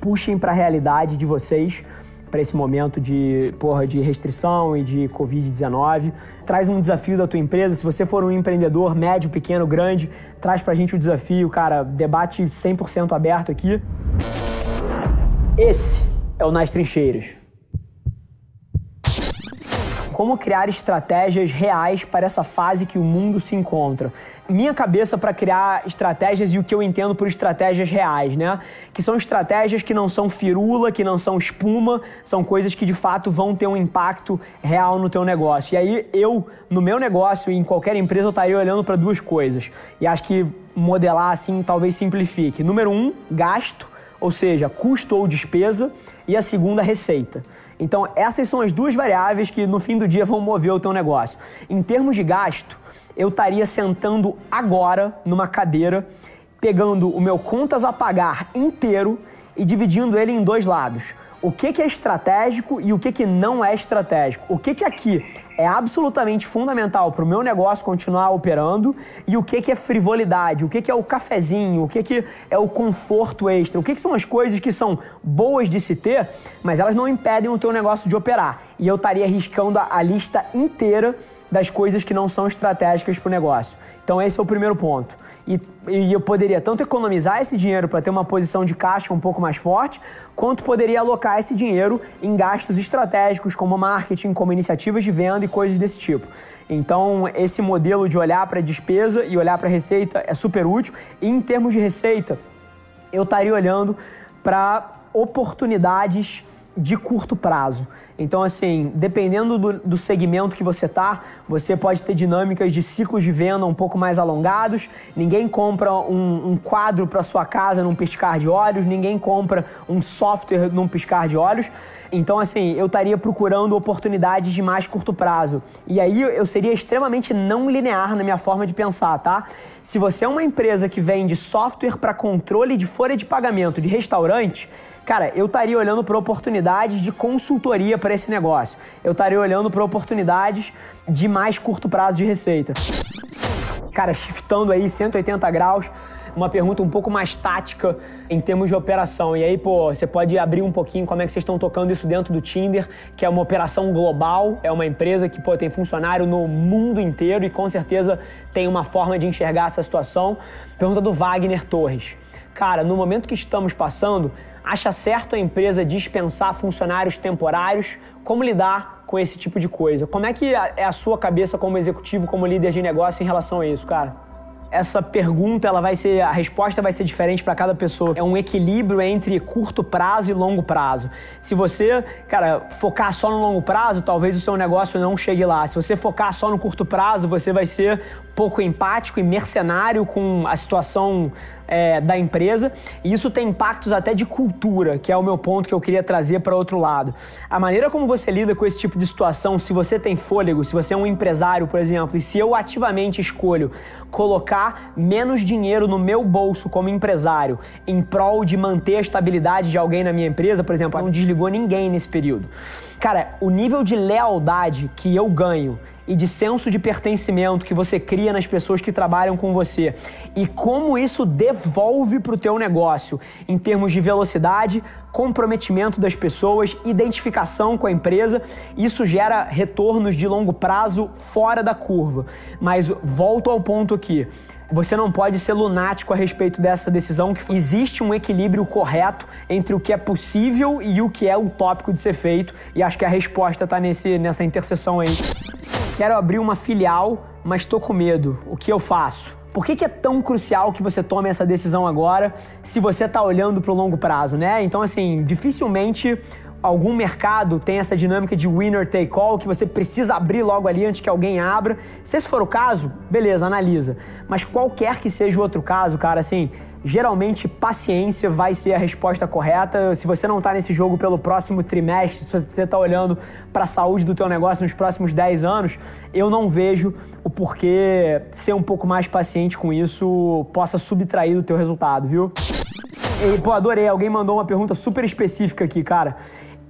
puxem para a realidade de vocês para esse momento de, porra, de restrição e de Covid-19. Traz um desafio da tua empresa. Se você for um empreendedor médio, pequeno, grande, traz para a gente o desafio, cara. Debate 100% aberto aqui. Esse é o Nas Trincheiras como criar estratégias reais para essa fase que o mundo se encontra. Minha cabeça para criar estratégias e o que eu entendo por estratégias reais, né? Que são estratégias que não são firula, que não são espuma, são coisas que de fato vão ter um impacto real no teu negócio. E aí eu, no meu negócio e em qualquer empresa, eu estaria olhando para duas coisas. E acho que modelar assim talvez simplifique. Número um, gasto, ou seja, custo ou despesa, e a segunda, receita. Então, essas são as duas variáveis que no fim do dia vão mover o teu negócio. Em termos de gasto, eu estaria sentando agora numa cadeira, pegando o meu contas a pagar inteiro e dividindo ele em dois lados o que, que é estratégico e o que, que não é estratégico. O que, que aqui é absolutamente fundamental para o meu negócio continuar operando e o que, que é frivolidade, o que, que é o cafezinho, o que, que é o conforto extra, o que, que são as coisas que são boas de se ter, mas elas não impedem o teu negócio de operar. E eu estaria arriscando a, a lista inteira das coisas que não são estratégicas para o negócio. Então esse é o primeiro ponto e, e eu poderia tanto economizar esse dinheiro para ter uma posição de caixa um pouco mais forte, quanto poderia alocar esse dinheiro em gastos estratégicos como marketing, como iniciativas de venda e coisas desse tipo. Então, esse modelo de olhar para a despesa e olhar para a receita é super útil. E em termos de receita, eu estaria olhando para oportunidades de curto prazo. Então, assim, dependendo do, do segmento que você tá, você pode ter dinâmicas de ciclos de venda um pouco mais alongados. Ninguém compra um, um quadro para sua casa num piscar de olhos, ninguém compra um software num piscar de olhos. Então, assim, eu estaria procurando oportunidades de mais curto prazo. E aí eu seria extremamente não linear na minha forma de pensar, tá? Se você é uma empresa que vende software para controle de folha de pagamento de restaurante, Cara, eu estaria olhando para oportunidades de consultoria para esse negócio. Eu estaria olhando para oportunidades de mais curto prazo de receita. Cara, shiftando aí 180 graus, uma pergunta um pouco mais tática em termos de operação. E aí, pô, você pode abrir um pouquinho como é que vocês estão tocando isso dentro do Tinder, que é uma operação global, é uma empresa que pô, tem funcionário no mundo inteiro e com certeza tem uma forma de enxergar essa situação. Pergunta do Wagner Torres. Cara, no momento que estamos passando, Acha certo a empresa dispensar funcionários temporários? Como lidar com esse tipo de coisa? Como é que é a sua cabeça como executivo, como líder de negócio em relação a isso, cara? Essa pergunta ela vai ser a resposta vai ser diferente para cada pessoa. É um equilíbrio entre curto prazo e longo prazo. Se você, cara, focar só no longo prazo, talvez o seu negócio não chegue lá. Se você focar só no curto prazo, você vai ser pouco empático e mercenário com a situação é, da empresa, e isso tem impactos até de cultura, que é o meu ponto que eu queria trazer para outro lado. A maneira como você lida com esse tipo de situação, se você tem fôlego, se você é um empresário, por exemplo, e se eu ativamente escolho colocar menos dinheiro no meu bolso como empresário em prol de manter a estabilidade de alguém na minha empresa, por exemplo, não desligou ninguém nesse período. Cara, o nível de lealdade que eu ganho e de senso de pertencimento que você cria nas pessoas que trabalham com você e como isso devolve para o teu negócio em termos de velocidade, comprometimento das pessoas, identificação com a empresa, isso gera retornos de longo prazo fora da curva. Mas volto ao ponto aqui. Você não pode ser lunático a respeito dessa decisão, que existe um equilíbrio correto entre o que é possível e o que é utópico de ser feito, e acho que a resposta está nessa interseção aí. Quero abrir uma filial, mas estou com medo. O que eu faço? Por que, que, é tão crucial que você tome essa decisão agora se você está olhando para o longo prazo, né? Então, assim, dificilmente algum mercado tem essa dinâmica de winner take all, que você precisa abrir logo ali antes que alguém abra. Se esse for o caso, beleza, analisa. Mas qualquer que seja o outro caso, cara, assim, geralmente paciência vai ser a resposta correta. Se você não está nesse jogo pelo próximo trimestre, se você está olhando para a saúde do teu negócio nos próximos 10 anos, eu não vejo o porquê ser um pouco mais paciente com isso possa subtrair do teu resultado, viu? E, pô, adorei. Alguém mandou uma pergunta super específica aqui, cara.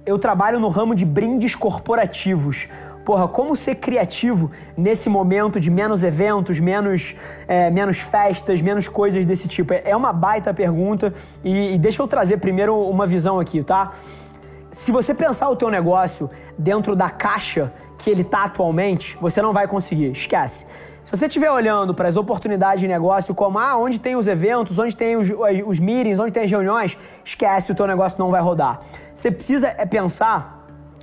Eu trabalho no ramo de brindes corporativos. Porra, como ser criativo nesse momento de menos eventos, menos, é, menos festas, menos coisas desse tipo? É uma baita pergunta e, e deixa eu trazer primeiro uma visão aqui, tá? Se você pensar o teu negócio dentro da caixa que ele está atualmente, você não vai conseguir, esquece. Se você estiver olhando para as oportunidades de negócio como ah, onde tem os eventos, onde tem os, os meetings, onde tem as reuniões, esquece, o teu negócio não vai rodar. Você precisa é pensar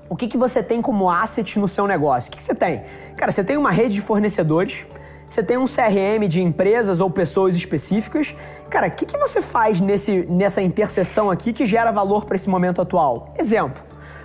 o que, que você tem como asset no seu negócio? O que, que você tem? Cara, você tem uma rede de fornecedores, você tem um CRM de empresas ou pessoas específicas. Cara, o que, que você faz nesse, nessa interseção aqui que gera valor para esse momento atual? Exemplo.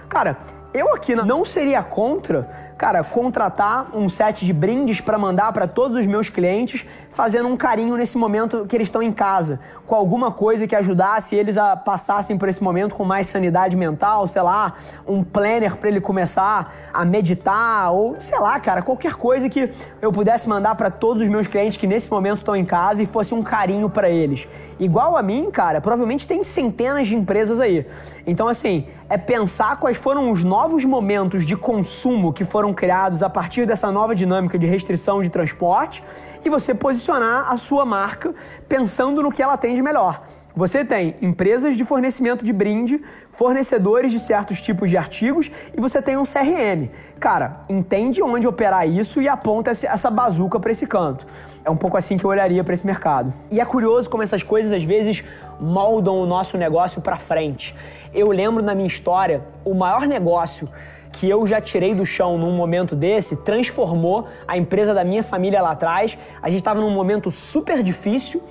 Cara, eu aqui não seria contra cara, contratar um set de brindes para mandar para todos os meus clientes, fazendo um carinho nesse momento que eles estão em casa, com alguma coisa que ajudasse eles a passassem por esse momento com mais sanidade mental, sei lá, um planner para ele começar a meditar ou sei lá, cara, qualquer coisa que eu pudesse mandar para todos os meus clientes que nesse momento estão em casa e fosse um carinho para eles. Igual a mim, cara, provavelmente tem centenas de empresas aí. Então assim, é pensar quais foram os novos momentos de consumo que foram criados a partir dessa nova dinâmica de restrição de transporte e você posicionar a sua marca pensando no que ela tem de melhor. Você tem empresas de fornecimento de brinde, fornecedores de certos tipos de artigos e você tem um CRM. Cara, entende onde operar isso e aponta essa bazuca para esse canto. É um pouco assim que eu olharia para esse mercado. E é curioso como essas coisas às vezes moldam o nosso negócio para frente. Eu lembro na minha história, o maior negócio que eu já tirei do chão num momento desse transformou a empresa da minha família lá atrás. A gente estava num momento super difícil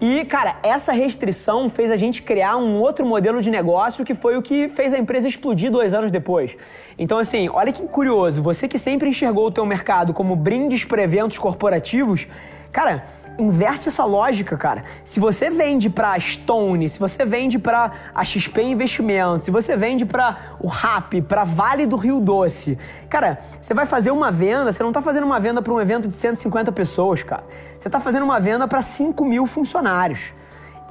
e, cara, essa restrição fez a gente criar um outro modelo de negócio que foi o que fez a empresa explodir dois anos depois. Então, assim, olha que curioso, você que sempre enxergou o teu mercado como brindes para eventos corporativos, cara, inverte essa lógica, cara. Se você vende para Stone, se você vende para a XP Investimentos, se você vende para o RAP, para Vale do Rio Doce, cara, você vai fazer uma venda, você não está fazendo uma venda para um evento de 150 pessoas, cara. Você está fazendo uma venda para 5 mil funcionários.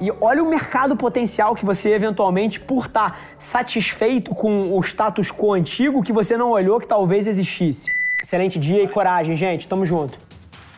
E olha o mercado potencial que você eventualmente, por estar tá satisfeito com o status quo antigo, que você não olhou que talvez existisse. Excelente dia e coragem, gente. Tamo junto.